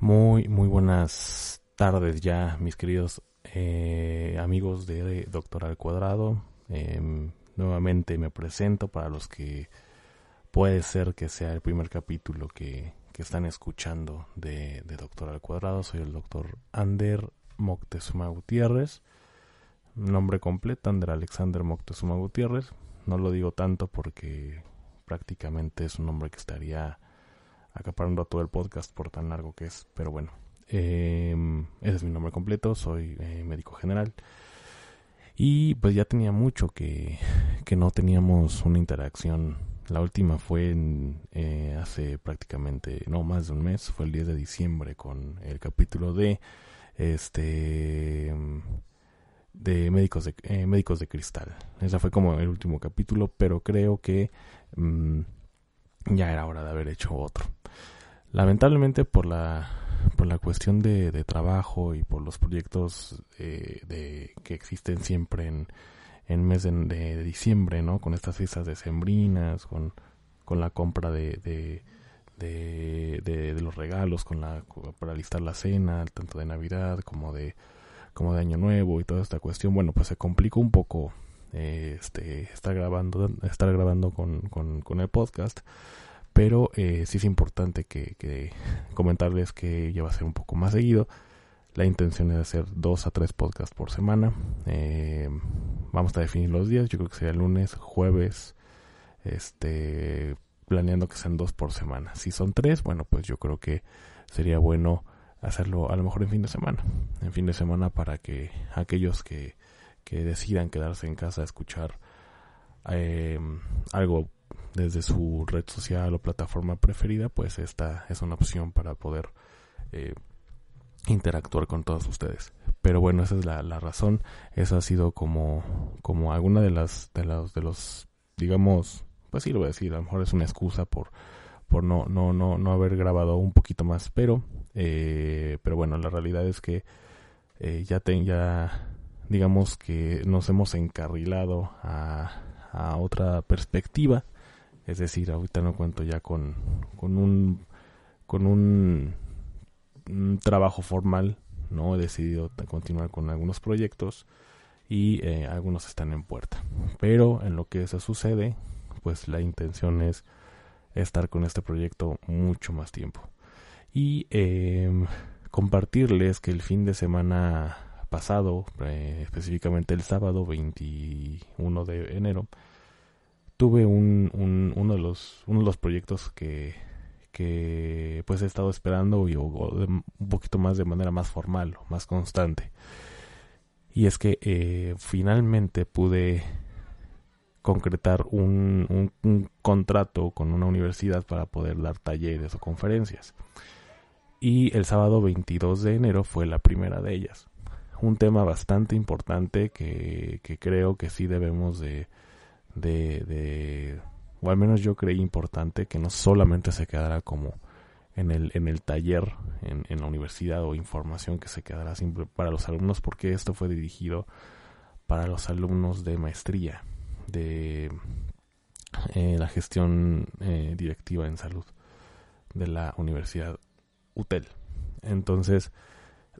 Muy, muy buenas tardes ya, mis queridos eh, amigos de Doctor al Cuadrado. Em, nuevamente me presento para los que puede ser que sea el primer capítulo que, que están escuchando de, de, Doctor al Cuadrado. Soy el doctor Ander Moctezuma Gutiérrez. Nombre completo, Ander Alexander Moctezuma Gutiérrez. No lo digo tanto porque prácticamente es un nombre que estaría acaparando a todo el podcast por tan largo que es. Pero bueno, eh, ese es mi nombre completo, soy eh, médico general. Y pues ya tenía mucho que, que no teníamos una interacción. La última fue en, eh, hace prácticamente, no más de un mes, fue el 10 de diciembre con el capítulo de este de médicos de eh, médicos de cristal. Ese fue como el último capítulo, pero creo que mmm, ya era hora de haber hecho otro. Lamentablemente por la por la cuestión de, de trabajo y por los proyectos eh, de, que existen siempre en, en mes de, diciembre, ¿no? Con estas fiestas decembrinas, con, con la compra de, de, de, los regalos, con la, para listar la cena, tanto de Navidad como de, como de Año Nuevo y toda esta cuestión, bueno, pues se complicó un poco eh, este, estar grabando, estar grabando con, con el podcast pero eh, sí es importante que, comentarles que ya va a ser un poco más seguido. La intención es hacer dos a tres podcasts por semana. Eh, vamos a definir los días. Yo creo que sería lunes, jueves, este, planeando que sean dos por semana. Si son tres, bueno, pues yo creo que sería bueno hacerlo a lo mejor en fin de semana. En fin de semana para que aquellos que, que decidan quedarse en casa a escuchar eh, algo desde su red social o plataforma preferida, pues esta es una opción para poder eh, interactuar con todos ustedes. Pero bueno, esa es la, la, razón. Esa ha sido como, como alguna de las, de los, de los, digamos, pues sí lo voy a decir, a lo mejor es una excusa por, por no, no, no, no haber grabado un poquito más, pero, eh, pero bueno, la realidad es que eh, ya, ten, ya, digamos que nos hemos encarrilado a, a otra perspectiva es decir, ahorita no cuento ya con, con un con un, trabajo formal, no he decidido continuar con algunos proyectos y eh, algunos están en puerta. Pero en lo que eso sucede, pues la intención es estar con este proyecto mucho más tiempo. Y eh, compartirles que el fin de semana pasado, eh, específicamente el sábado 21 de enero, tuve un, un, uno de los uno de los proyectos que que pues he estado esperando y de, un poquito más de manera más formal más constante. Y es que eh, finalmente pude concretar un, un, un, contrato con una universidad para poder dar talleres o conferencias. Y el sábado 22 de enero fue la primera de ellas. Un tema bastante importante que, que creo que sí debemos de, de, de, o al menos yo creí importante que no solamente se quedara como en el, en el taller en, en la universidad o información que se quedara simple para los alumnos porque esto fue dirigido para los alumnos de maestría de eh, la gestión eh, directiva en salud de la Universidad UTEL. Entonces,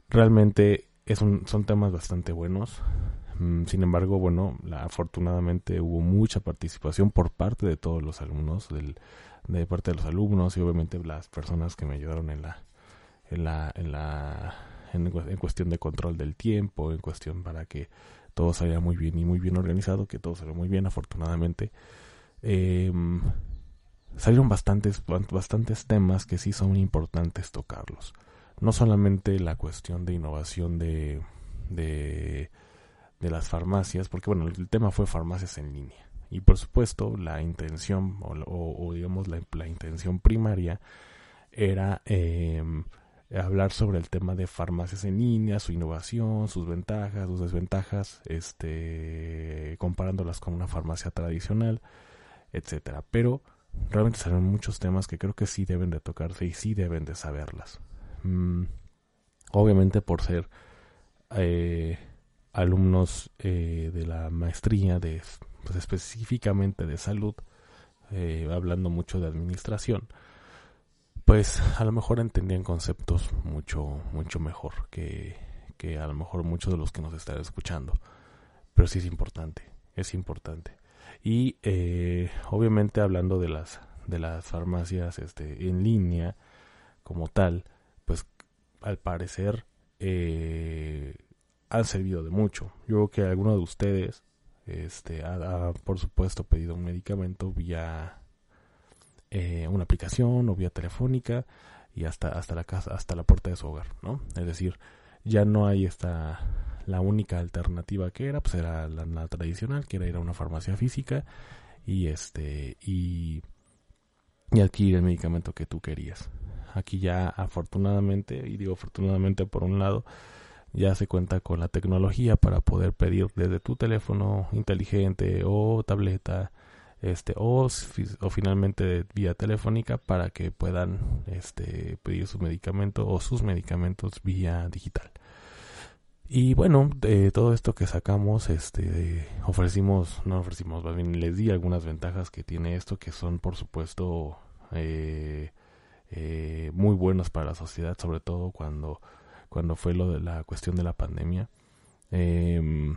realmente es un, son temas bastante buenos. Mm, sin embargo, bueno, la, afortunadamente hubo mucha participación por parte de todos los alumnos, del, de parte de los alumnos y obviamente las personas que me ayudaron en la, en la, en la, en, cuestión de control del tiempo, en cuestión para que todo saliera muy bien y muy bien organizado, que todo salió muy bien, afortunadamente. Eh, salieron bastantes, bastantes temas que sí son importantes tocarlos. No solamente la cuestión de innovación de, de de las farmacias, porque bueno, el tema fue farmacias en línea. Y por supuesto, la intención, o, digamos la, intención primaria, era em, hablar sobre el tema de farmacias en línea, su innovación, sus ventajas, sus desventajas, este, comparándolas con una farmacia tradicional, etcétera. Pero realmente salen muchos temas que creo que sí deben de tocarse y sí deben de saberlas. Mm, obviamente por ser eh, alumnos eh, de la maestría de pues específicamente de salud, eh, hablando mucho de administración, pues a lo mejor entendían conceptos mucho, mucho mejor que, que a lo mejor muchos de los que nos están escuchando. Pero sí es importante, es importante. Y eh, obviamente hablando de las, de las farmacias este, en línea como tal, pues al parecer eh, han servido de mucho. Yo creo que alguno de ustedes este, ha, por supuesto pedido un medicamento vía eh, una aplicación o vía telefónica y hasta hasta la casa hasta la puerta de su hogar no es decir ya no hay esta la única alternativa que era pues era la, tradicional que era ir a una farmacia física y este y, y adquirir el medicamento que tú querías aquí ya afortunadamente y digo afortunadamente por un lado ya se cuenta con la tecnología para poder pedir desde tu teléfono inteligente o tableta este o, o finalmente vía telefónica para que puedan este pedir su medicamento o sus medicamentos vía digital. Y bueno, de todo esto que sacamos, este, ofrecimos, no ofrecimos, más bien les di algunas ventajas que tiene esto, que son por supuesto eh, eh, muy buenas para la sociedad, sobre todo cuando, cuando fue lo de la cuestión de la pandemia. Em,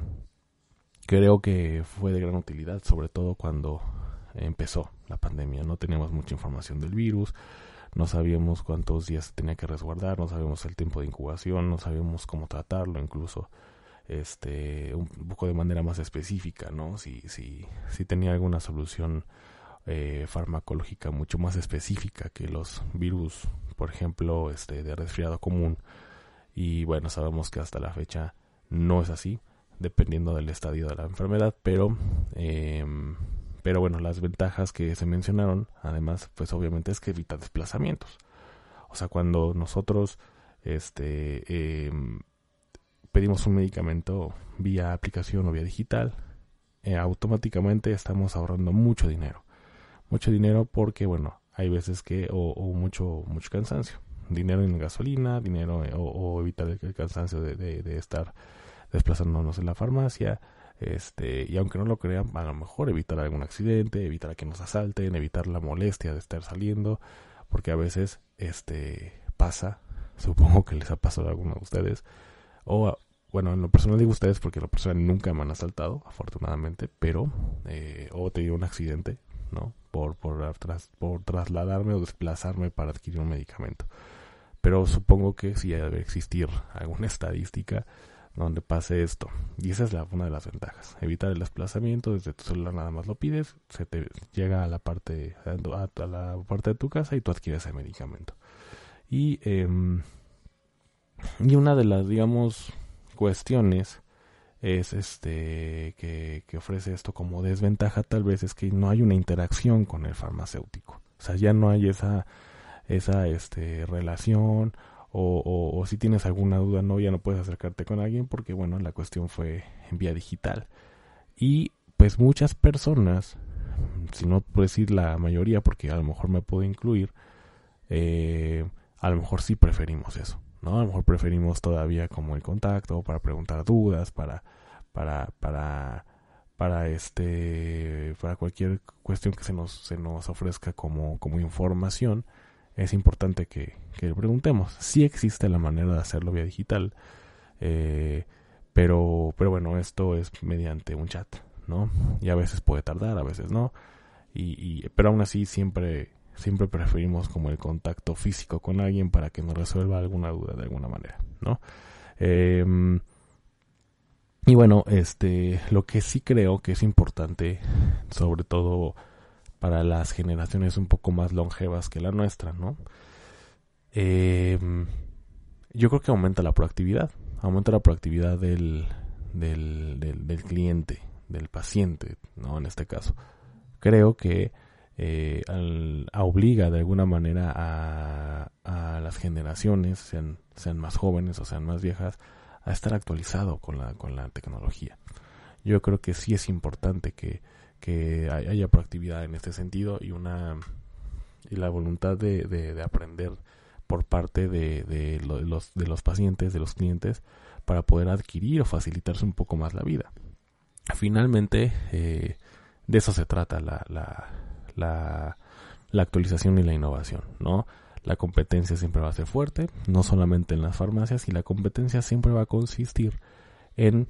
creo que fue de gran utilidad, sobre todo cuando empezó la pandemia. No teníamos mucha información del virus, no sabíamos cuántos días tenía que resguardar, no sabíamos el tiempo de incubación, no sabíamos cómo tratarlo, incluso este un poco de manera más específica, ¿no? Si, si, si tenía alguna solución eh, farmacológica mucho más específica que los virus, por ejemplo, este de resfriado común. Y bueno, sabemos que hasta la fecha no es así, dependiendo del estadio de la enfermedad, pero eh, pero bueno, las ventajas que se mencionaron, además, pues obviamente es que evita desplazamientos. O sea, cuando nosotros este, em, pedimos un medicamento vía aplicación o vía digital, eh, automáticamente estamos ahorrando mucho dinero. Mucho dinero porque, bueno, hay veces que, o, mucho, mucho cansancio. Dinero en gasolina, dinero eh, o, evitar el, cansancio de, estar desplazándonos en la farmacia, este, y aunque no lo crean, a lo mejor evitar algún accidente, evitar que nos asalten, evitar la molestia de estar saliendo, porque a veces este pasa, supongo que les ha pasado a alguno de ustedes, o bueno, en lo personal digo ustedes porque en lo personal nunca me han asaltado, afortunadamente, pero eh, o he tenido un accidente, ¿no? Por, por, por trasladarme o desplazarme para adquirir un medicamento. Pero supongo que sí debe existir alguna estadística donde pase esto. Y esa es la, una de las ventajas. Evitar el desplazamiento, desde tu celular nada más lo pides, se te llega a la parte, a, la parte de tu casa y tú adquieres el medicamento. Y, em, y una de las, digamos, cuestiones es este que, que ofrece esto como desventaja tal vez es que no hay una interacción con el farmacéutico. O sea, ya no hay esa, esa este, relación o, si tienes alguna duda no ya no puedes acercarte con alguien porque bueno la cuestión fue en vía digital. Y pues muchas personas si no puedo decir la mayoría porque a lo mejor me puedo incluir eh, a lo mejor sí preferimos eso no a lo mejor preferimos todavía como el contacto para preguntar dudas para para para para este para cualquier cuestión que se nos se nos ofrezca como como información es importante que, que preguntemos. si existe la manera de hacerlo vía digital, eh, pero, pero bueno, esto es mediante un chat, ¿no? Y a veces puede tardar, a veces no. Y, pero aún así siempre, siempre preferimos como el contacto físico con alguien para que nos resuelva alguna duda de alguna manera, ¿no? Em, y bueno, este, lo que sí creo que es importante, sobre todo para las generaciones un poco más longevas que la nuestra, ¿no? Em, yo creo que aumenta la proactividad, aumenta la proactividad del, del, del, cliente, del paciente, ¿no? En este caso. Creo que eh, obliga de alguna manera a, a las generaciones, sean, sean más jóvenes o sean más viejas, a estar actualizado con la, con la tecnología. Yo creo que sí es importante que, que haya proactividad en este sentido y una y la voluntad de, de, aprender por parte de, de, los, de los pacientes, de los clientes, para poder adquirir o facilitarse un poco más la vida. Finalmente, eh, de eso se trata la, la, la, la actualización y la innovación, ¿no? La competencia siempre va a ser fuerte, no solamente en las farmacias, y la competencia siempre va a consistir en,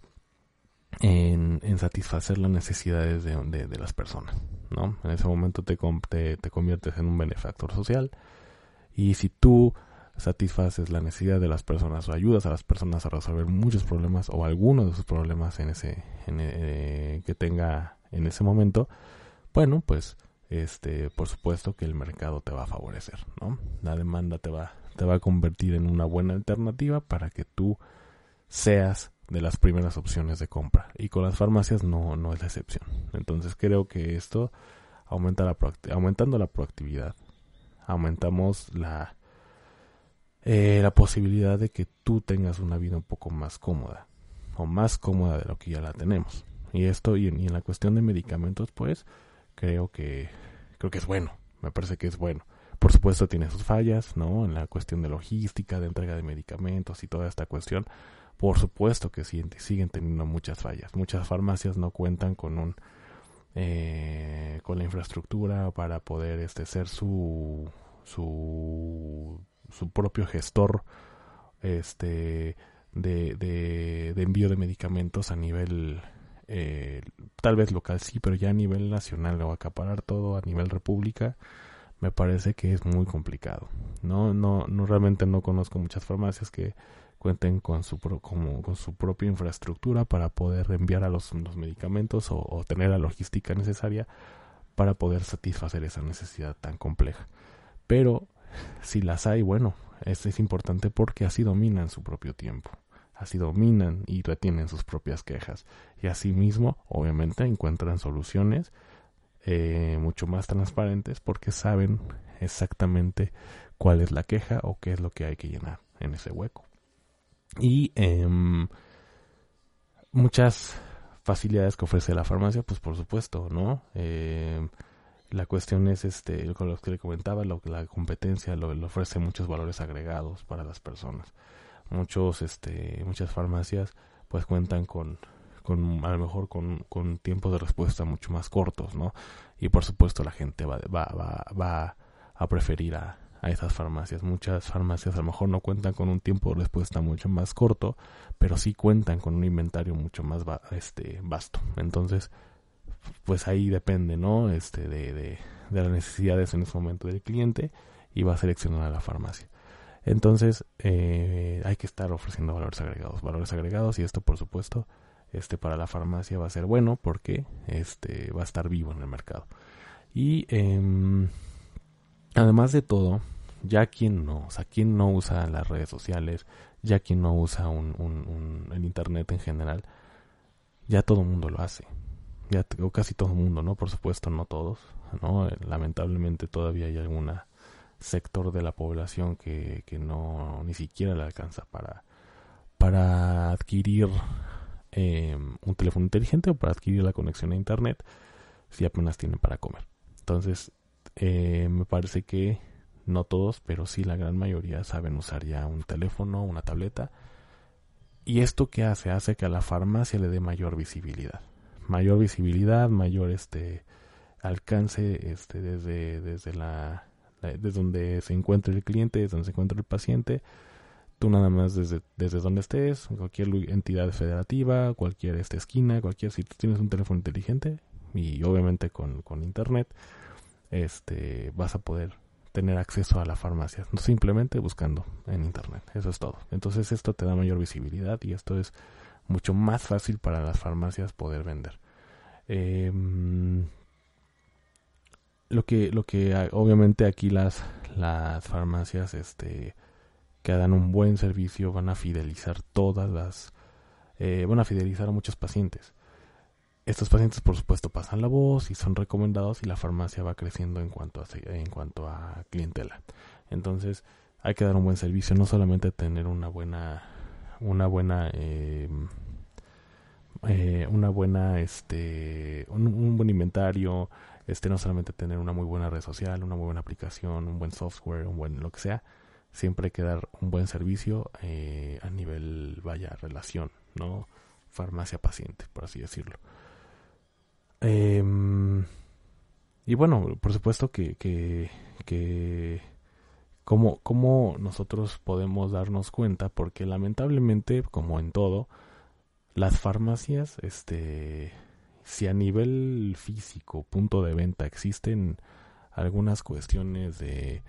en, satisfacer las necesidades de, de, las personas, ¿no? En ese momento te, te, te conviertes en un benefactor social, y si tú satisfaces la necesidad de las personas o ayudas a las personas a resolver muchos problemas o algunos de sus problemas en ese en, eh, que tenga en ese momento, bueno, pues este, por supuesto que el mercado te va a favorecer, ¿no? La demanda te va, te va a convertir en una buena alternativa para que tú seas de las primeras opciones de compra. Y con las farmacias no, no es la excepción. Entonces creo que esto aumenta la aumentando la proactividad, aumentamos la, eh, la posibilidad de que tú tengas una vida un poco más cómoda o más cómoda de lo que ya la tenemos. Y esto y en la cuestión de medicamentos, pues creo que creo que es bueno, me parece que es bueno. Por supuesto tiene sus fallas, ¿no? En la cuestión de logística, de entrega de medicamentos y toda esta cuestión. Por supuesto que siguen teniendo muchas fallas. Muchas farmacias no cuentan con un eh, con la infraestructura para poder este ser su su su propio gestor este de, de, de envío de medicamentos a nivel eh, tal vez local sí, pero ya a nivel nacional o acaparar todo a nivel república, me parece que es muy complicado. No, no, no realmente no conozco muchas farmacias que cuenten con su como, con su propia infraestructura para poder enviar a los, los medicamentos o, tener la logística necesaria para poder satisfacer esa necesidad tan compleja. Pero si las hay, bueno, esto es importante porque así dominan su propio tiempo así dominan y retienen sus propias quejas. Y asimismo, obviamente, encuentran soluciones eh, mucho más transparentes porque saben exactamente cuál es la queja o qué es lo que hay que llenar en ese hueco. Y em, muchas facilidades que ofrece la farmacia, pues por supuesto, ¿no? Em, la cuestión es, este, con lo que le comentaba, lo, la competencia lo, ofrece muchos valores agregados para las personas muchos este muchas farmacias pues cuentan con con a lo mejor con, con tiempos de respuesta mucho más cortos no y por supuesto la gente va va va, va a preferir a, a esas farmacias. Muchas farmacias a lo mejor no cuentan con un tiempo de respuesta mucho más corto pero sí cuentan con un inventario mucho más este vasto. Entonces pues ahí depende no este de, de, de las necesidades en ese momento del cliente y va a seleccionar a la farmacia. Entonces, eh, hay que estar ofreciendo valores agregados, valores agregados y esto, por supuesto, este para la farmacia va a ser bueno porque este va a estar vivo en el mercado. Y eh, además de todo, ya quien no, o sea, quien no usa las redes sociales, ya quien no usa un, un, el internet en general, ya todo el mundo lo hace. Ya, o casi todo el mundo, ¿no? Por supuesto, no todos, ¿no? Lamentablemente todavía hay alguna sector de la población que, que no ni siquiera le alcanza para, para adquirir eh, un teléfono inteligente o para adquirir la conexión a internet si apenas tienen para comer. Entonces, eh, me parece que no todos, pero sí la gran mayoría saben usar ya un teléfono, una tableta. ¿Y esto qué hace? Hace que a la farmacia le dé mayor visibilidad. Mayor visibilidad, mayor este alcance este desde, desde la desde donde se encuentre el cliente, desde donde se encuentra el paciente. Tú nada más desde, desde donde estés, cualquier entidad federativa, cualquier esta esquina, cualquier, si tú tienes un teléfono inteligente y obviamente con, con internet, este, vas a poder tener acceso a la farmacia, simplemente buscando en internet, eso es todo. Entonces esto te da mayor visibilidad y esto es mucho más fácil para las farmacias poder vender. Eh, lo que lo que obviamente aquí las las farmacias este que dan un buen servicio van a fidelizar todas las eh, van a fidelizar a muchos pacientes estos pacientes, por supuesto, pasan la voz y son recomendados y la farmacia va creciendo en cuanto a, en cuanto a clientela. Entonces, hay que dar un buen servicio, no solamente tener una buena, una buena, em, eh, una buena, este, un, buen inventario, este, no solamente tener una muy buena red social, una muy buena aplicación, un buen software, un buen lo que sea. Siempre hay que dar un buen servicio eh, a nivel, vaya, relación, ¿no? Farmacia-paciente, por así decirlo. Em, y bueno, por supuesto que, que, que ¿cómo, ¿cómo nosotros podemos darnos cuenta? Porque lamentablemente, como en todo, las farmacias, este, si a nivel físico, punto de venta, existen algunas cuestiones de,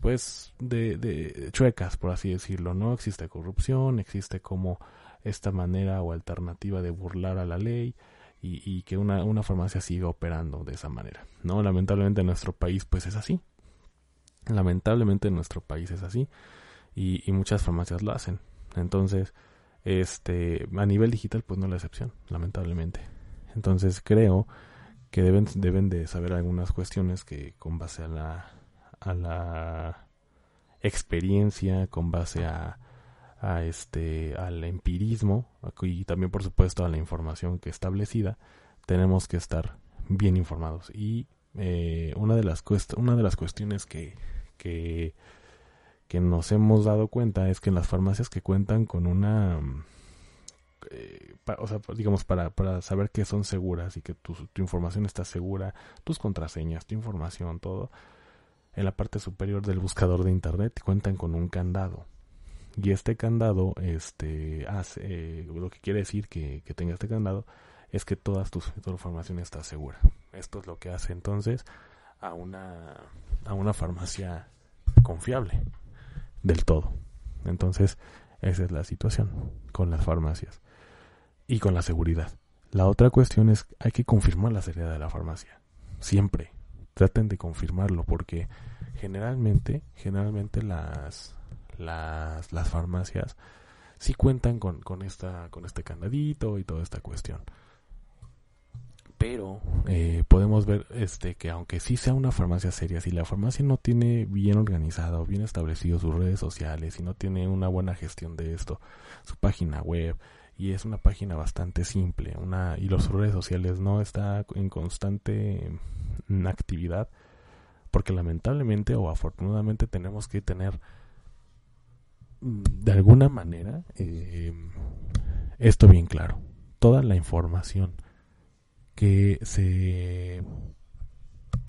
pues, de, de chuecas, por así decirlo, ¿no? Existe corrupción, existe como esta manera o alternativa de burlar a la ley, y, que una, una, farmacia siga operando de esa manera. No, lamentablemente en nuestro país pues es así. Lamentablemente en nuestro país es así y, y muchas farmacias lo hacen. Entonces, este, a nivel digital pues no es la excepción, lamentablemente. Entonces creo que deben, deben de saber algunas cuestiones que con base a la, a la experiencia, con base a, a este al empirismo y también por supuesto a la información que establecida tenemos que estar bien informados. Y eh, una de las una de las cuestiones que, que que nos hemos dado cuenta es que en las farmacias que cuentan con una eh, o sea, digamos, para, para saber que son seguras y que tu, tu información está segura, tus contraseñas, tu información, todo, en la parte superior del buscador de internet cuentan con un candado y este candado, este, hace, eh, lo que quiere decir que, que, tenga este candado es que todas tus, toda información está segura. Esto es lo que hace entonces a una, a una farmacia confiable del todo. Entonces, esa es la situación con las farmacias y con la seguridad. La otra cuestión es hay que confirmar la seriedad de la farmacia. Siempre traten de confirmarlo porque generalmente, generalmente las las, las farmacias sí cuentan con, con, esta, con este candadito y toda esta cuestión. Pero eh, podemos ver este que aunque sí sea una farmacia seria, si la farmacia no tiene bien organizado, bien establecido sus redes sociales y no tiene una buena gestión de esto, su página web, y es una página bastante simple, una y los redes sociales no está en constante actividad, porque lamentablemente o afortunadamente tenemos que tener de alguna manera eh, esto bien claro. Toda la información que se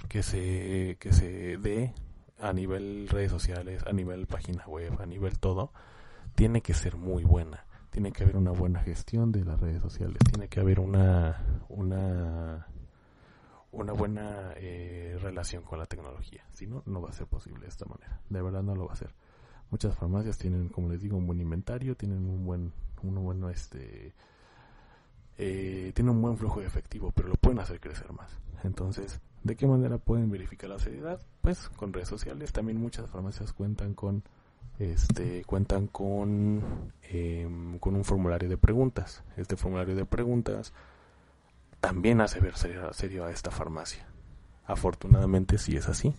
que se que se dé a nivel redes sociales, a nivel página web, a nivel todo, tiene que ser muy buena. Tiene que haber una buena gestión de las redes sociales. Tiene que haber una una una buena eh, relación con la tecnología. Si no, no va a ser posible de esta manera. De verdad no lo va a ser. Muchas farmacias tienen, como les digo, un buen inventario, tienen un buen, un bueno, este, eh, tienen un buen flujo de efectivo, pero lo pueden hacer crecer más. Entonces, ¿de qué manera pueden verificar la seriedad? Pues con redes sociales. También muchas farmacias cuentan con, este, cuentan con, em, con un formulario de preguntas. Este formulario de preguntas también hace ver serio, serio a esta farmacia. Afortunadamente sí es así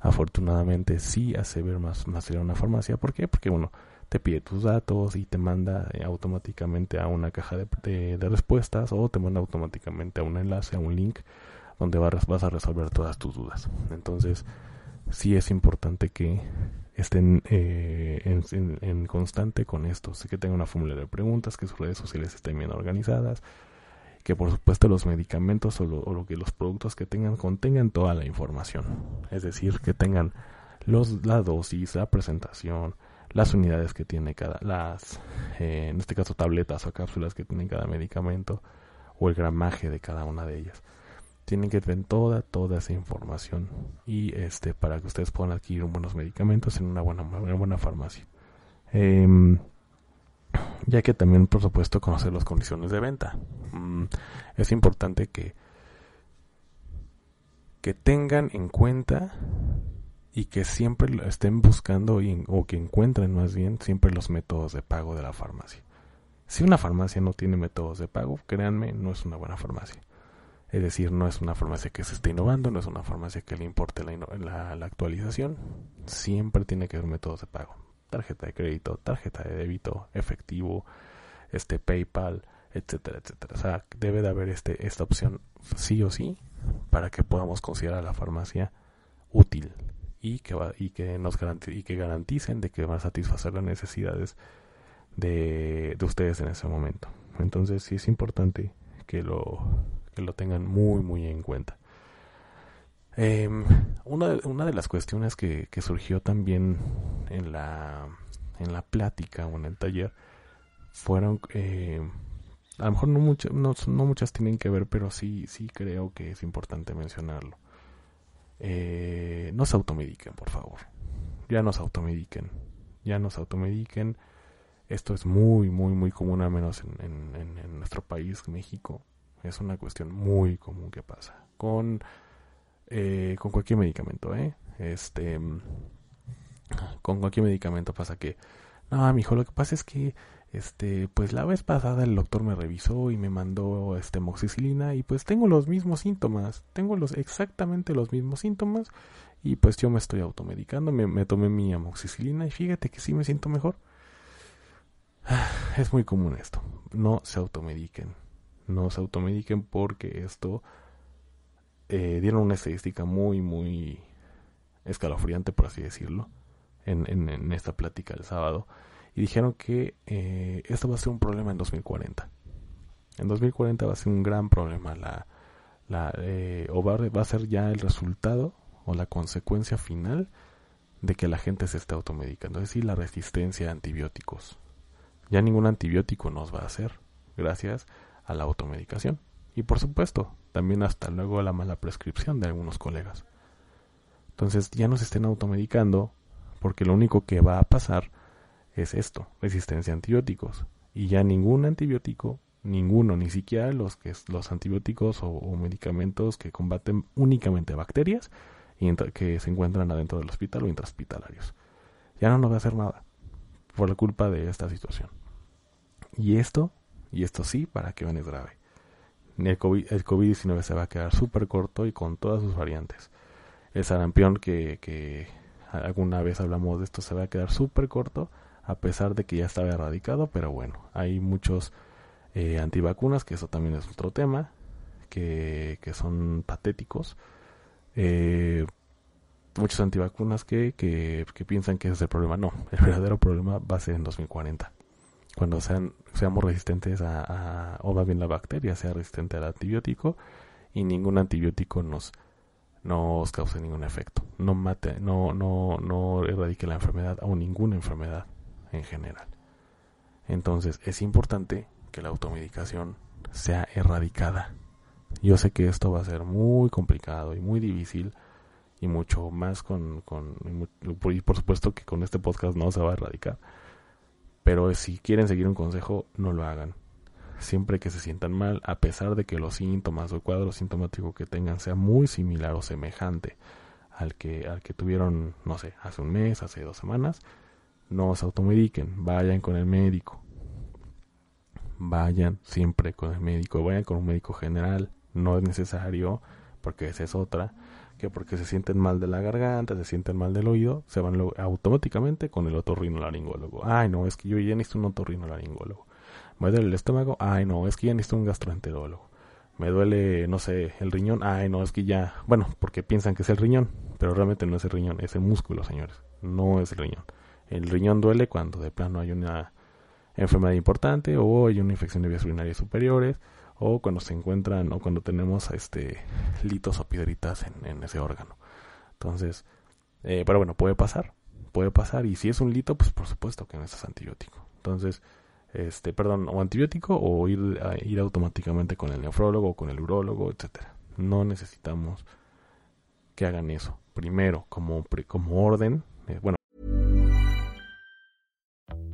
afortunadamente sí hace ver más, más seria una farmacia. ¿Por qué? Porque uno te pide tus datos y te manda eh, automáticamente a una caja de, de, respuestas o te manda automáticamente a un enlace, a un link donde vas a resolver todas tus dudas. Entonces, sí es importante que estén eh, en, constante con esto, que tengan una fórmula de preguntas, que sus redes sociales estén bien organizadas, que por supuesto los medicamentos o lo, que los productos que tengan contengan toda la información. Es decir, que tengan los, la dosis, la presentación, las unidades que tiene cada, las, eh, en este caso tabletas o cápsulas que tiene cada medicamento o el gramaje de cada una de ellas. Tienen que tener toda, toda esa información y este para que ustedes puedan adquirir buenos medicamentos en una buena, una buena farmacia. Eh, ya que también por supuesto conocer las condiciones de venta. Mm, es importante que que tengan en cuenta y que siempre estén buscando o que encuentren más bien siempre los métodos de pago de la farmacia. Si una farmacia no tiene métodos de pago, créanme, no es una buena farmacia. Es decir, no es una farmacia que se esté innovando, no es una farmacia que le importe la, la, actualización. Siempre tiene que haber métodos de pago. Tarjeta de crédito, tarjeta de débito, efectivo, este PayPal, etcétera, etcétera. O sea, debe de haber este, esta opción sí o sí para que podamos considerar la farmacia útil y que, y que nos y que garanticen de que van a satisfacer las necesidades de, de ustedes en ese momento. Entonces sí es importante que lo, que lo tengan muy muy en cuenta. Em, una, de, las cuestiones que, surgió también en la, en la plática o en el taller fueron eh, a lo mejor no, muchas no, no, muchas tienen que ver, pero sí, sí creo que es importante mencionarlo. Eh, no se automediquen, por favor. Ya no se automediquen. Ya no se automediquen. Esto es muy, muy, muy común, al menos en, en, nuestro país, México. Es una cuestión muy común que pasa. Con, eh, con cualquier medicamento, ¿eh? Este, con cualquier medicamento pasa que, no, mijo, lo que pasa es que este, pues la vez pasada el doctor me revisó y me mandó este moxicilina y pues tengo los mismos síntomas, tengo los exactamente los mismos síntomas y pues yo me estoy automedicando, me, me tomé mi amoxicilina y fíjate que sí me siento mejor. Es muy común esto, no se automediquen, no se automediquen porque esto eh, dieron una estadística muy muy escalofriante por así decirlo en, en, esta plática del sábado y dijeron que eh, esto va a ser un problema en 2040. En 2040 va a ser un gran problema la, la eh, o va, va, a ser ya el resultado o la consecuencia final de que la gente se esté automedicando, es decir, la resistencia a antibióticos. Ya ningún antibiótico nos va a hacer gracias a la automedicación. Y por supuesto, también hasta luego la mala prescripción de algunos colegas. Entonces ya no se estén automedicando porque lo único que va a pasar es esto, resistencia a antibióticos. Y ya ningún antibiótico, ninguno, ni siquiera los, que, los antibióticos o, medicamentos que combaten únicamente bacterias y que se encuentran adentro del hospital o intrahospitalarios. Ya no nos va a hacer nada por la culpa de esta situación. Y esto, y esto sí, para que vean es grave. El COVID-19 se va a quedar súper corto y con todas sus variantes. El sarampión que, que alguna vez hablamos de esto se va a quedar súper corto a pesar de que ya estaba erradicado, pero bueno, hay muchos eh, antivacunas, que eso también es otro tema, que, que son patéticos. Eh, muchos antivacunas que, que, piensan que ese es el problema. No, el verdadero problema va a ser en 2040. Cuando sean, seamos resistentes a, o va bien la bacteria sea resistente al antibiótico y ningún antibiótico nos, nos cause ningún efecto. No mate, no, no, no erradique la enfermedad o ninguna enfermedad en general. Entonces es importante que la automedicación sea erradicada. Yo sé que esto va a ser muy complicado y muy difícil y mucho más con, con y por supuesto que con este podcast no se va a erradicar. Pero si quieren seguir un consejo, no lo hagan. Siempre que se sientan mal, a pesar de que los síntomas o el cuadro sintomático que tengan sea muy similar o semejante al que, al que tuvieron, no sé, hace un mes, hace dos semanas, no se automediquen, vayan con el médico. Vayan siempre con el médico, vayan con un médico general. No es necesario, porque esa es otra, que porque se sienten mal de la garganta, se sienten mal del oído, se van automáticamente con el otorrinolaringólogo. Ay, no, es que yo ya necesito un otorrinolaringólogo. Me duele el estómago, ay, no, es que ya necesito un gastroenterólogo. Me duele, no sé, el riñón, ay, no, es que ya, bueno, porque piensan que es el riñón, pero realmente no es el riñón, es el músculo, señores, no es el riñón. El riñón duele cuando de plano hay una enfermedad importante o hay una infección de vías urinarias superiores o cuando se encuentran o cuando tenemos este litos o piedritas en, ese órgano. Entonces, eh, pero bueno, puede pasar, puede pasar y si es un lito, pues por supuesto que no es antibiótico. Entonces, este, perdón, o antibiótico o ir, a, ir automáticamente con el nefrólogo con el urólogo, etcétera. No necesitamos que hagan eso. Primero, como, como orden, eh, bueno,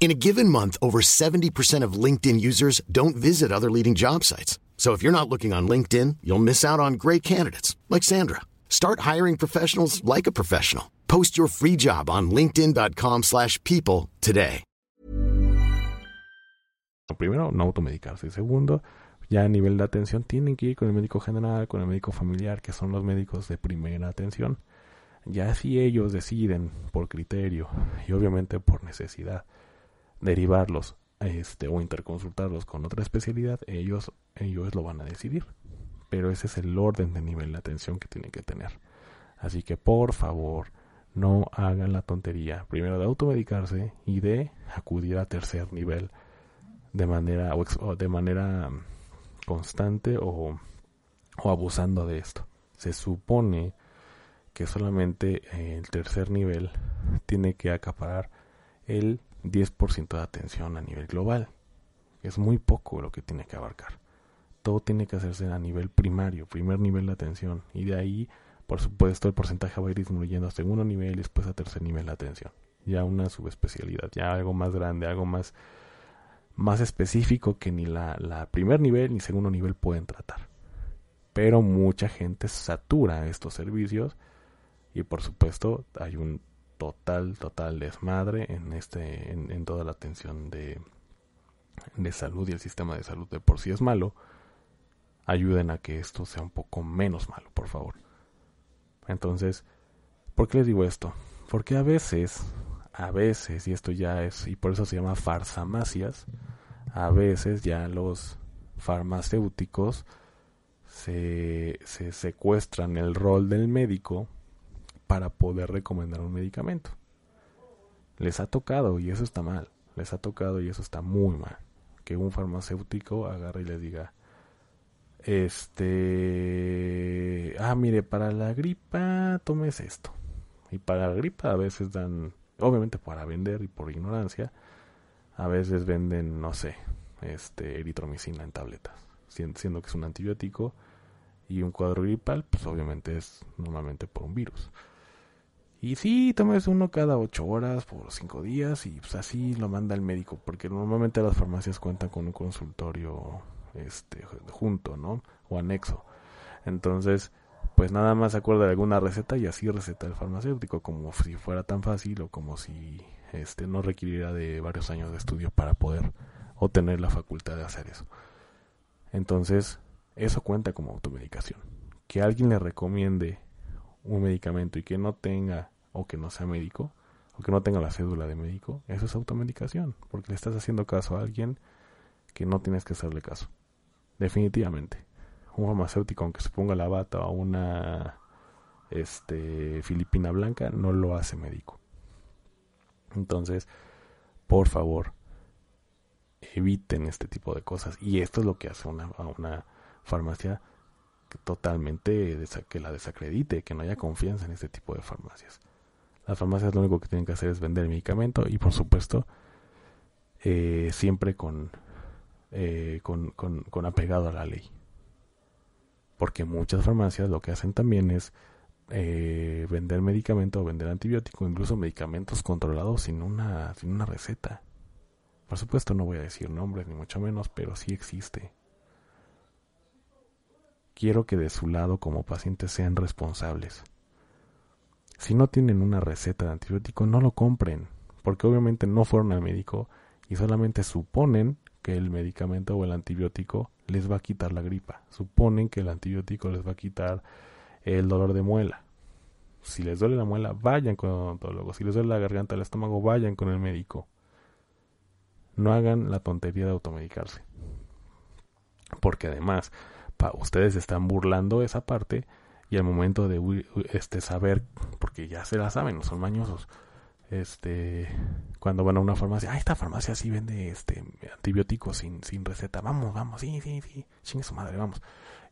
In a given month, over 70% of LinkedIn users don't visit other leading job sites. So if you're not looking on LinkedIn, you'll miss out on great candidates like Sandra. Start hiring professionals like a professional. Post your free job on linkedin.com/people slash people today. Primero, no automedicarse. Segundo, ya a nivel de atención tienen que ir con el médico general, con el médico familiar, que son los médicos de primera atención. Ya si ellos deciden por criterio y obviamente por necesidad derivarlos este, o interconsultarlos con otra especialidad, ellos, ellos lo van a decidir. Pero ese es el orden de nivel de atención que tienen que tener. Así que por favor, no hagan la tontería primero de automedicarse y de acudir a tercer nivel de manera, o de manera constante o, o abusando de esto. Se supone que solamente el tercer nivel tiene que acaparar el 10% de atención a nivel global. Es muy poco lo que tiene que abarcar. Todo tiene que hacerse a nivel primario, primer nivel de atención. Y de ahí, por supuesto, el porcentaje va a ir disminuyendo a segundo nivel y después a tercer nivel de atención. Ya una subespecialidad, ya algo más grande, algo más, más específico que ni la, la primer nivel ni segundo nivel pueden tratar. Pero mucha gente satura estos servicios y por supuesto hay un total, total desmadre en este, en, toda la atención de, de salud y el sistema de salud de por sí es malo, ayuden a que esto sea un poco menos malo, por favor. Entonces, ¿por qué les digo esto? Porque a veces, a veces, y esto ya es, y por eso se llama farsamacias, a veces ya los farmacéuticos se, se secuestran el rol del médico para poder recomendar un medicamento. Les ha tocado y eso está mal. Les ha tocado y eso está muy mal. Que un farmacéutico agarre y les diga, este, ah, mire, para la gripa tomes esto. Y para la gripa a veces dan, obviamente para vender y por ignorancia, a veces venden, no sé, este, eritromicina en tabletas, siendo que es un antibiótico y un cuadro gripal, pues obviamente es normalmente por un virus. Y sí, tomes uno cada ocho horas por cinco días y pues así lo manda el médico, porque normalmente las farmacias cuentan con un consultorio este junto, ¿no? O anexo. Entonces, pues nada más se acuerda de alguna receta y así receta el farmacéutico, como si fuera tan fácil o como si este no requiriera de varios años de estudio para poder obtener la facultad de hacer eso. Entonces, eso cuenta como automedicación. Que alguien le recomiende un medicamento y que no tenga o que no sea médico o que no tenga la cédula de médico, eso es automedicación, porque le estás haciendo caso a alguien que no tienes que hacerle caso. Definitivamente. Un farmacéutico, aunque se ponga la bata o una este, filipina blanca, no lo hace médico. Entonces, por favor, eviten este tipo de cosas. Y esto es lo que hace una, una farmacia totalmente que la desacredite, que no haya confianza en este tipo de farmacias. Las farmacias lo único que tienen que hacer es vender medicamento y por supuesto eh, siempre con, eh, con, con, apegado a la ley. Porque muchas farmacias lo que hacen también es eh, vender medicamento o vender antibiótico, incluso medicamentos controlados sin una, sin una receta. Por supuesto no voy a decir nombres ni mucho menos, pero sí existe. Quiero que de su lado como pacientes sean responsables si no tienen una receta de antibiótico, no lo compren, porque obviamente no fueron al médico y solamente suponen que el medicamento o el antibiótico les va a quitar la gripa. Suponen que el antibiótico les va a quitar el dolor de muela. Si les duele la muela, vayan con el odontólogo. Si les duele la garganta, el estómago, vayan con el médico. No hagan la tontería de automedicarse. Porque además, ustedes están burlando esa parte y al momento de este saber porque ya se la saben no son mañosos este cuando van a una farmacia ah esta farmacia sí vende este antibióticos sin, sin receta vamos vamos sí sí sí chingue su madre vamos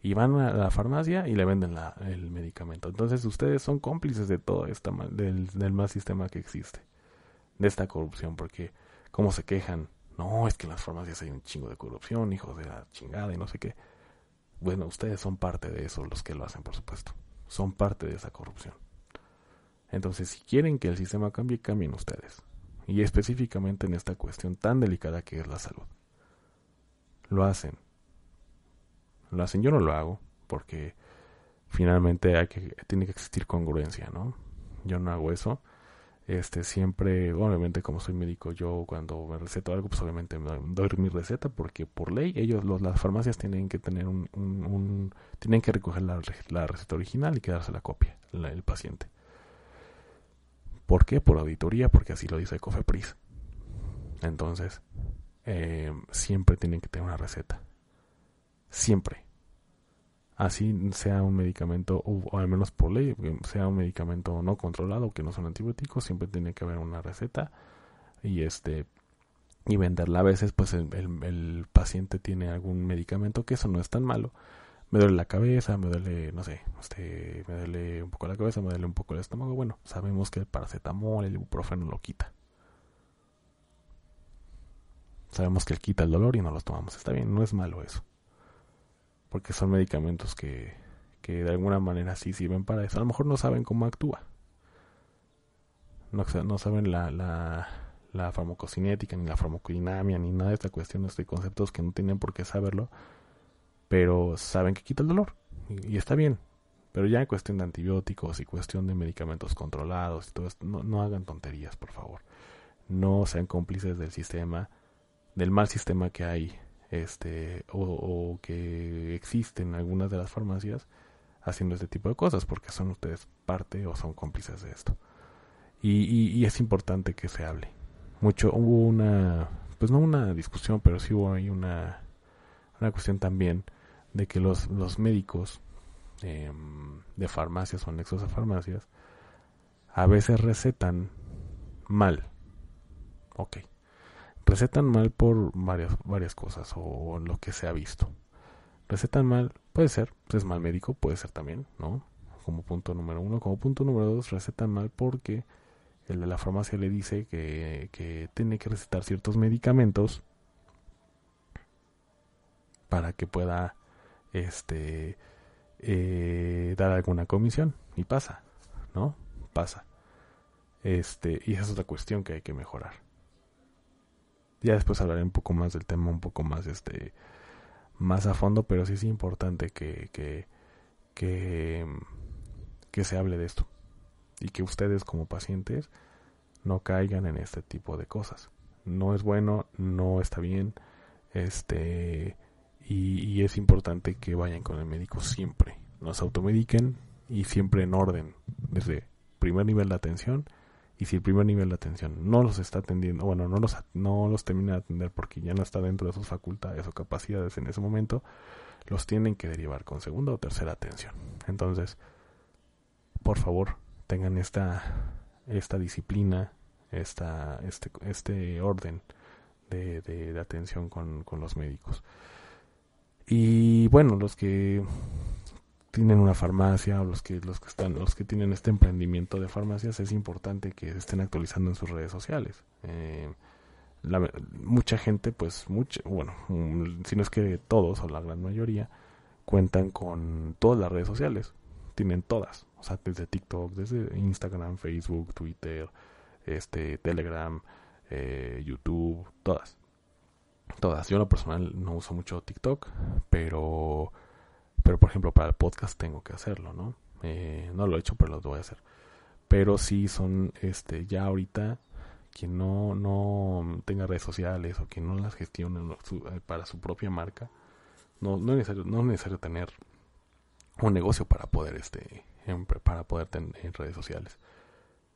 y van a la farmacia y le venden la, el medicamento entonces ustedes son cómplices de todo esta del, del mal sistema que existe de esta corrupción porque cómo se quejan. No, es que en las farmacias hay un chingo de corrupción, hijos de la chingada y no sé qué. Bueno, ustedes son parte de eso, los que lo hacen, por supuesto. Son parte de esa corrupción. Entonces, si quieren que el sistema cambie, cambien ustedes. Y específicamente en esta cuestión tan delicada que es la salud. Lo hacen. Lo hacen. Yo no lo hago porque finalmente hay que, tiene que existir congruencia, ¿no? Yo no hago eso. Este, siempre, obviamente como soy médico, yo cuando me receto algo, pues obviamente me doy mi receta porque por ley ellos, los, las farmacias tienen que tener un, un, tienen que recoger la, la, receta original y quedarse la copia, el paciente. ¿Por qué? Por auditoría, porque así lo dice Cofepris. Entonces, eh, siempre tienen que tener una receta. Siempre así sea un medicamento, o, al menos por ley, sea un medicamento no controlado, que no son antibióticos, siempre tiene que haber una receta y este y venderla. A veces pues el, el, paciente tiene algún medicamento que eso no es tan malo. Me duele la cabeza, me duele, no sé, este, me duele un poco la cabeza, me duele un poco el estómago. Bueno, sabemos que el paracetamol, el ibuprofeno lo quita. Sabemos que él quita el dolor y no los tomamos. Está bien, no es malo eso porque son medicamentos que, que de alguna manera sí sirven para eso. A lo mejor no saben cómo actúa. No, no saben la, la, la farmacocinética, ni la farmacodinamia, ni nada de esta cuestión, de conceptos que no tienen por qué saberlo, pero saben que quita el dolor. Y, está bien. Pero ya en cuestión de antibióticos y cuestión de medicamentos controlados y todo esto, no, no hagan tonterías, por favor. No sean cómplices del sistema, del mal sistema que hay este o, que existen algunas de las farmacias haciendo este tipo de cosas porque son ustedes parte o son cómplices de esto. Y, y, es importante que se hable. Mucho hubo una pues no una discusión pero sí hubo ahí una una cuestión también de que los los médicos em, de farmacias o anexos a farmacias a veces recetan mal. Ok recetan mal por varias, varias cosas o, lo que se ha visto. Recetan mal, puede ser, es mal médico, puede ser también, ¿no? Como punto número uno. Como punto número dos, recetan mal porque el de la farmacia le dice que, que tiene que recetar ciertos medicamentos para que pueda este eh, dar alguna comisión y pasa no pasa este y esa es otra cuestión que hay que mejorar ya después hablaré un poco más del tema, un poco más este más a fondo, pero sí es importante que, que, que, que se hable de esto. Y que ustedes como pacientes no caigan en este tipo de cosas. No es bueno, no está bien, este y, es importante que vayan con el médico siempre. Nos automediquen y siempre en orden, desde primer nivel de atención y si el primer nivel de atención no los está atendiendo, bueno, no los, no los termina de atender porque ya no está dentro de sus facultades o capacidades en ese momento, los tienen que derivar con segunda o tercera atención. Entonces, por favor, tengan esta, esta disciplina, esta, este, este orden de, de, de atención con, con los médicos. Y bueno, los que tienen una farmacia o los que los que están los que tienen este emprendimiento de farmacias es importante que estén actualizando en sus redes sociales. Eh, mucha gente pues mucha bueno mm, si no es que todos o la gran mayoría cuentan con todas las redes sociales. Tienen todas. O sea desde TikTok desde Instagram Facebook Twitter este Telegram eh, YouTube todas. Todas. Yo lo personal no uso mucho TikTok pero pero por ejemplo, para el podcast tengo que hacerlo, ¿no? Eh, no lo he hecho, pero lo voy a hacer. Pero sí son, este, ya ahorita, quien no, no tenga redes sociales o quien no las gestione eh, para su propia marca, no, no, es necesario, no es necesario tener un negocio para poder, este, para poder tener redes sociales.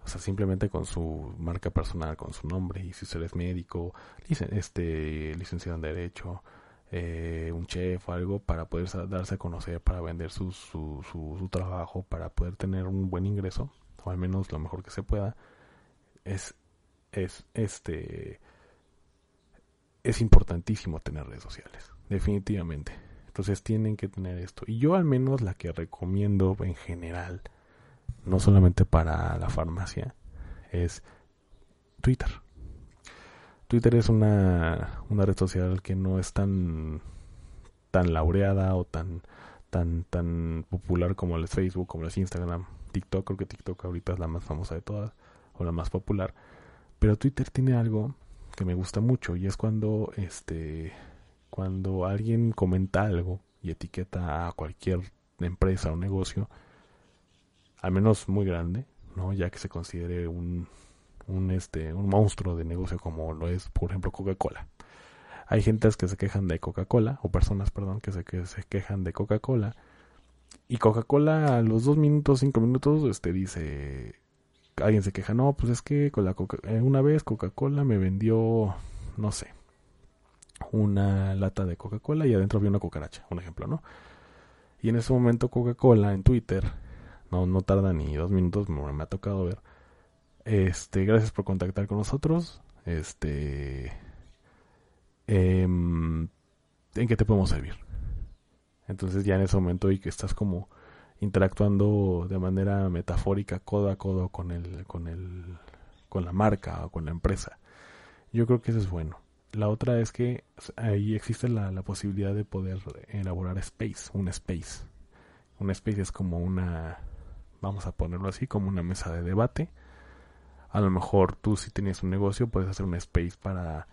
O sea, simplemente con su marca personal, con su nombre, y si usted es médico, este, licenciado en Derecho, eh, un chef o algo para poder darse a conocer, para vender su, su, su, trabajo, para poder tener un buen ingreso, o al menos lo mejor que se pueda, es, es, este, es importantísimo tener redes sociales, definitivamente. Entonces tienen que tener esto. Y yo al menos la que recomiendo en general, no solamente para la farmacia, es Twitter. Twitter es una, una red social que no es tan, tan laureada o tan, tan, tan popular como el Facebook, como el Instagram, TikTok. Creo que TikTok ahorita es la más famosa de todas o la más popular. Pero Twitter tiene algo que me gusta mucho y es cuando este cuando alguien comenta algo y etiqueta a cualquier empresa o negocio, al menos muy grande, ¿no? Ya que se considere un, un, este, un monstruo de negocio como lo es, por ejemplo, Coca-Cola. Hay gentes que se quejan de Coca-Cola, o personas, perdón, que se, que se quejan de Coca-Cola. Y Coca-Cola a los dos minutos, cinco minutos, este dice, alguien se queja, no, pues es que con la Coca eh, una vez Coca-Cola me vendió, no sé, una lata de Coca-Cola y adentro había una cucaracha, un ejemplo, ¿no? Y en ese momento Coca-Cola en Twitter, no, no tarda ni dos minutos, me, me ha tocado ver, este, gracias por contactar con nosotros. Este, em, ¿en qué te podemos servir? Entonces ya en ese momento y que estás como interactuando de manera metafórica codo a codo con el, con el, con la marca o con la empresa. Yo creo que eso es bueno. La otra es que ahí existe la, la posibilidad de poder elaborar space, un space. Un space es como una, vamos a ponerlo así, como una mesa de debate a lo mejor tú si tienes un negocio puedes hacer un space para,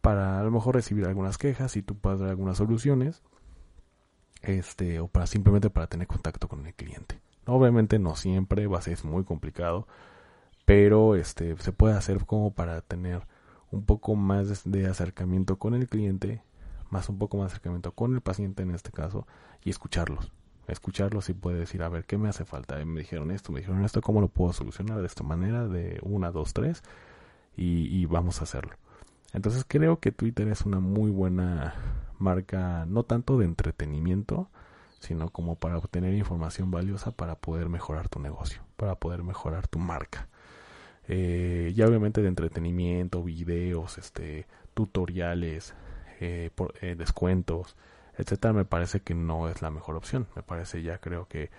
para a lo mejor recibir algunas quejas y tú puedes dar algunas soluciones. Este, o para simplemente para tener contacto con el cliente. Obviamente no siempre, va a ser muy complicado, pero este se puede hacer como para tener un poco más de acercamiento con el cliente, más un poco más de acercamiento con el paciente en este caso y escucharlos escucharlos y puede decir, a ver, ¿qué me hace falta? Me dijeron esto, me dijeron esto, ¿cómo lo puedo solucionar de esta manera? De una, dos, tres, y, vamos a hacerlo. Entonces creo que Twitter es una muy buena marca, no tanto de entretenimiento, sino como para obtener información valiosa para poder mejorar tu negocio, para poder mejorar tu marca. Eh, ya obviamente de entretenimiento, videos, este, tutoriales, eh, eh, descuentos, etcétera, me parece que no es la mejor opción. Me parece ya creo que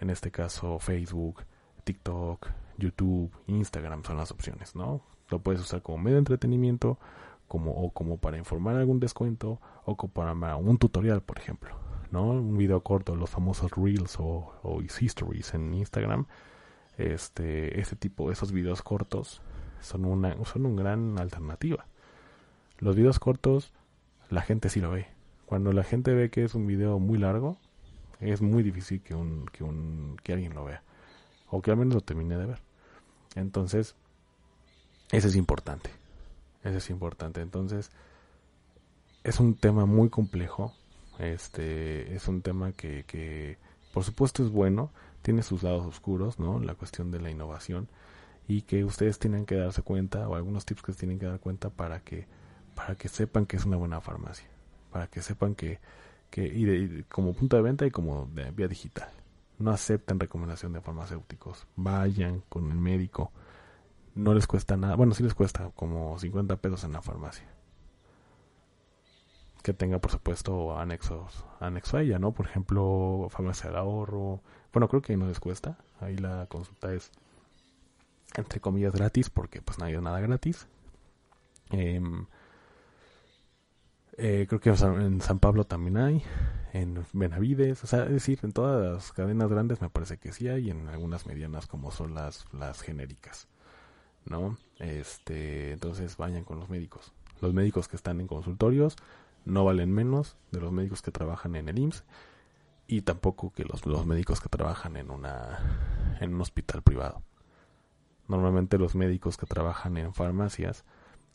en este caso Facebook, TikTok, YouTube, Instagram son las opciones, ¿no? Lo puedes usar como medio de entretenimiento, como o como para informar algún descuento o como para un tutorial, por ejemplo, ¿no? Un video corto, los famosos reels o, o histories en Instagram. Este, este tipo, esos videos cortos son una son una gran alternativa. Los videos cortos la gente sí lo ve, cuando la gente ve que es un video muy largo, es muy difícil que, un, que, un, que alguien lo vea. O que al menos lo termine de ver. Entonces, ese es importante. Ese es importante. Entonces, es un tema muy complejo. Este, es un tema que, que, por supuesto, es bueno. Tiene sus lados oscuros, ¿no? La cuestión de la innovación. Y que ustedes tienen que darse cuenta, o algunos tips que tienen que dar cuenta para que, para que sepan que es una buena farmacia para que sepan que, que y, como punto de venta y como de vía digital. No acepten recomendación de farmacéuticos. Vayan con el médico. No les cuesta nada. Bueno, sí les cuesta como 50 pesos en la farmacia. Que tenga, por supuesto, anexos, anexo a ella, ¿no? Por ejemplo, farmacia del ahorro. Bueno, creo que no les cuesta. Ahí la consulta es, entre comillas, gratis, porque pues no hay nada gratis. Eh, eh, creo que en San Pablo también hay, en Benavides, o sea, es decir, en todas las cadenas grandes me parece que sí hay, en algunas medianas como son las, las genéricas, ¿no? Este, entonces vayan con los médicos. Los médicos que están en consultorios no valen menos de los médicos que trabajan en el IMSS y tampoco que los, los médicos que trabajan en una en un hospital privado. Normalmente los médicos que trabajan en farmacias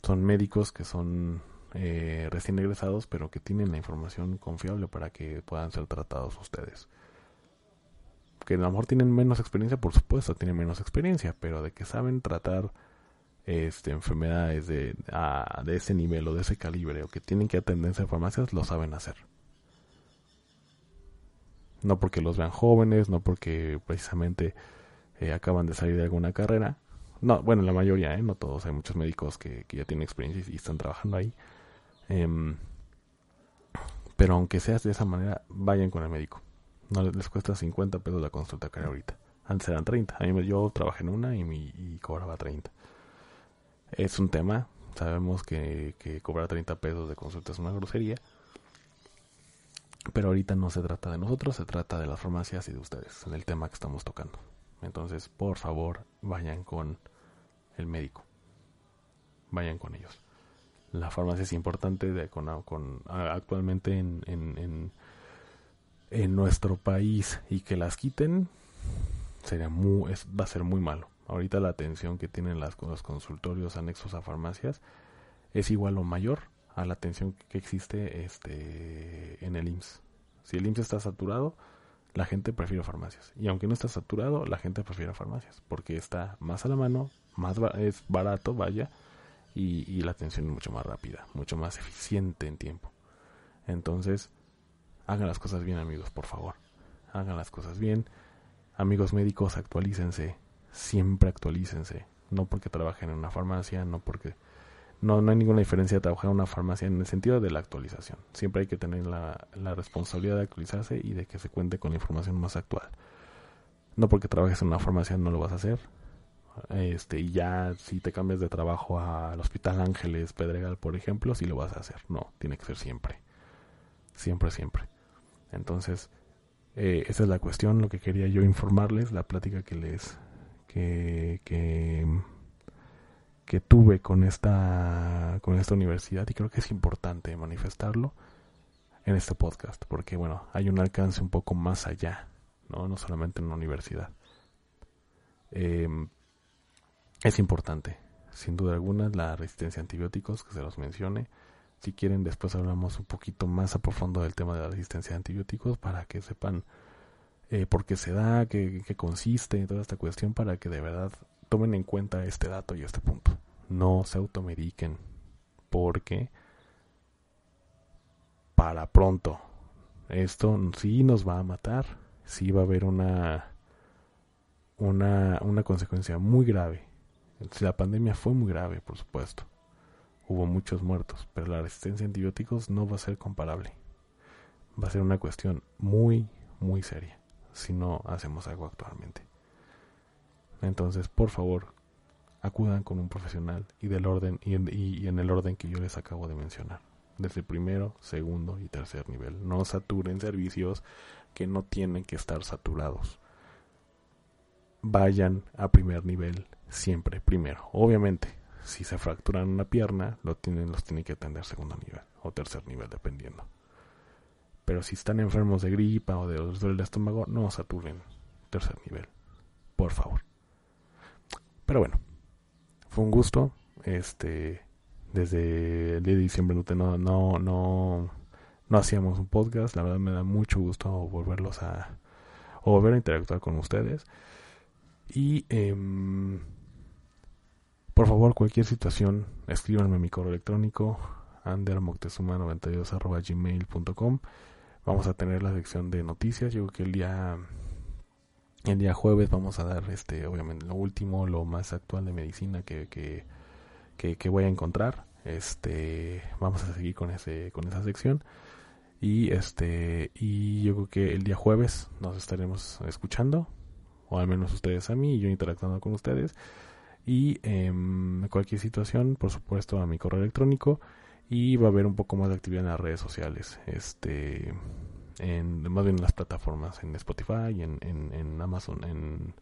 son médicos que son eh, recién egresados, pero que tienen la información confiable para que puedan ser tratados ustedes. Que a lo mejor tienen menos experiencia, por supuesto, tienen menos experiencia, pero de que saben tratar este, enfermedades de, de ese nivel o de ese calibre, o que tienen que atenderse a farmacias, lo saben hacer. No porque los vean jóvenes, no porque precisamente eh, acaban de salir de alguna carrera. No, bueno, la mayoría, ¿eh? no todos. Hay muchos médicos que, que ya tienen experiencia y están trabajando ahí. Em, pero aunque seas de esa manera, vayan con el médico. No les, cuesta 50 pesos la consulta que ahorita. Antes eran 30. A mí yo trabajé en una y cobraba 30. Es un tema Sabemos que, que cobrar 30 pesos de consulta es una grosería. Pero ahorita no se trata de nosotros, se trata de las farmacias y de ustedes, en el tema que estamos tocando. Entonces, por favor, vayan con el médico. Vayan con ellos. La farmacia es importante de, con, actualmente en, en, en, nuestro país y que las quiten sería muy, va a ser muy malo. Ahorita la atención que tienen las, los consultorios anexos a farmacias es igual o mayor a la atención que existe este en el IMSS. Si el IMSS está saturado, la gente prefiere farmacias. Y aunque no está saturado, la gente prefiere farmacias. Porque está más a la mano, más es barato, vaya, y, y la atención es mucho más rápida, mucho más eficiente en tiempo. Entonces, hagan las cosas bien, amigos, por favor. Hagan las cosas bien. Amigos médicos, actualícense. Siempre actualícense. No porque trabajen en una farmacia, no porque no, no hay ninguna diferencia de trabajar en una farmacia en el sentido de la actualización. Siempre hay que tener la, la responsabilidad de actualizarse y de que se cuente con la información más actual. No porque trabajes en una farmacia no lo vas a hacer. Este, y ya si te cambias de trabajo al Hospital Ángeles Pedregal, por ejemplo, sí lo vas a hacer. No, tiene que ser siempre. Siempre, siempre. Entonces, eh, esa es la cuestión, lo que quería yo informarles, la plática que les, que, que tuve con esta con esta universidad y creo que es importante manifestarlo en este podcast porque bueno hay un alcance un poco más allá no no solamente en la universidad em, es importante sin duda alguna la resistencia a antibióticos que se los mencione si quieren después hablamos un poquito más a profundo del tema de la resistencia a antibióticos para que sepan eh, por qué se da, qué, qué consiste toda esta cuestión para que de verdad tomen en cuenta este dato y este punto. No se automediquen porque para pronto esto sí nos va a matar, sí va a haber una una, una consecuencia muy grave. La pandemia fue muy grave, por supuesto. Hubo muchos muertos, pero la resistencia a antibióticos no va a ser comparable. Va a ser una cuestión muy, muy seria si no hacemos algo actualmente. Entonces, por favor, acudan con un profesional y del orden y en, el orden que yo les acabo de mencionar. Desde primero, segundo y tercer nivel. No saturen servicios que no tienen que estar saturados. Vayan a primer nivel siempre primero. Obviamente, si se fracturan una pierna, lo tienen, los tienen que atender segundo nivel o tercer nivel, dependiendo. Pero si están enfermos de gripa o de dolor del estómago, no saturen tercer nivel. Por favor. Pero bueno, fue un gusto. Este, desde el día de diciembre no, no, no, no hacíamos un podcast. La verdad me da mucho gusto volverlos a, o volver a interactuar con ustedes. Y em, por favor, cualquier situación, escríbanme a mi correo electrónico andermoctezuma92 Vamos a tener la sección de noticias. Yo creo que el día el día jueves vamos a dar este obviamente lo último, lo más actual de medicina que, que, que, voy a encontrar. Este vamos a seguir con ese con esa sección. Y este y yo creo que el día jueves nos estaremos escuchando o al menos ustedes a mí y yo interactuando con ustedes y en cualquier situación, por supuesto, a mi correo electrónico y va a haber un poco más de actividad en las redes sociales este en más bien en las plataformas en Spotify en, en, Amazon en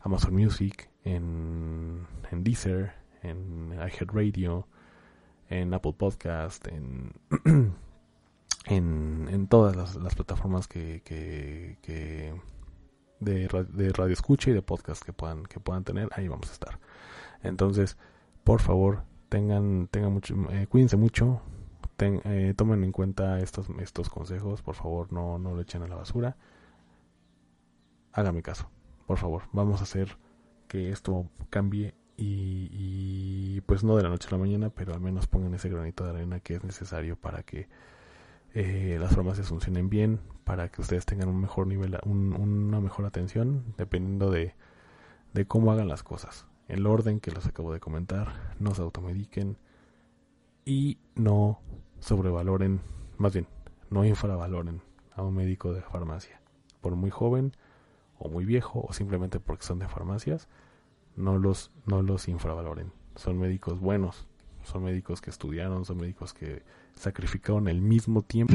Amazon Music en, en Deezer en iHeartRadio en Apple Podcast en en, en todas las, plataformas que, que, que de, de radio escucha y de podcast que puedan que puedan tener ahí vamos a estar entonces por favor tengan, tengan mucho, eh, cuídense mucho, eh, tomen en cuenta estos, estos consejos, por favor, no, no lo echen a la basura. Háganme caso, por favor, vamos a hacer que esto cambie y, pues no de la noche a la mañana, pero al menos pongan ese granito de arena que es necesario para que eh, las farmacias funcionen bien, para que ustedes tengan un mejor nivel, una mejor atención, dependiendo de, de cómo hagan las cosas el orden que les acabo de comentar, no se automediquen y no sobrevaloren, más bien, no infravaloren a un médico de farmacia. Por muy joven o muy viejo o simplemente porque son de farmacias, no los, no los infravaloren. Son médicos buenos son médicos que estudiaron, son médicos que sacrificaron el mismo tiempo.